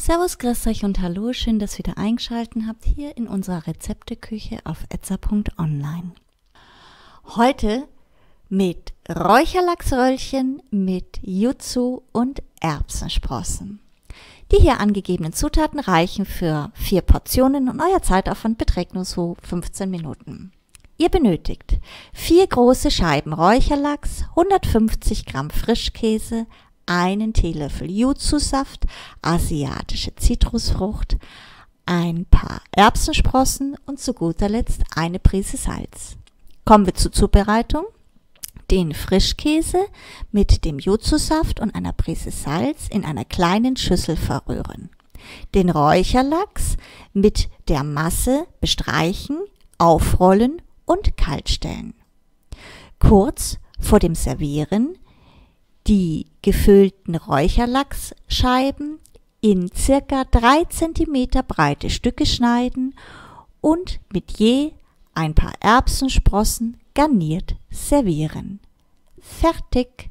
Servus, grüß euch und hallo, schön, dass ihr wieder eingeschaltet habt hier in unserer Rezepteküche auf etza.online. Heute mit Räucherlachsröllchen mit Jutsu und Erbsensprossen. Die hier angegebenen Zutaten reichen für vier Portionen und euer Zeitaufwand beträgt nur so 15 Minuten. Ihr benötigt vier große Scheiben Räucherlachs, 150 Gramm Frischkäse, einen Teelöffel Jutsu-Saft, asiatische Zitrusfrucht, ein paar Erbsensprossen und zu guter Letzt eine Prise Salz. Kommen wir zur Zubereitung. Den Frischkäse mit dem Jutsu-Saft und einer Prise Salz in einer kleinen Schüssel verrühren. Den Räucherlachs mit der Masse bestreichen, aufrollen und kaltstellen. Kurz vor dem Servieren die gefüllten Räucherlachsscheiben in circa 3 cm breite Stücke schneiden und mit je ein paar Erbsensprossen garniert servieren. Fertig!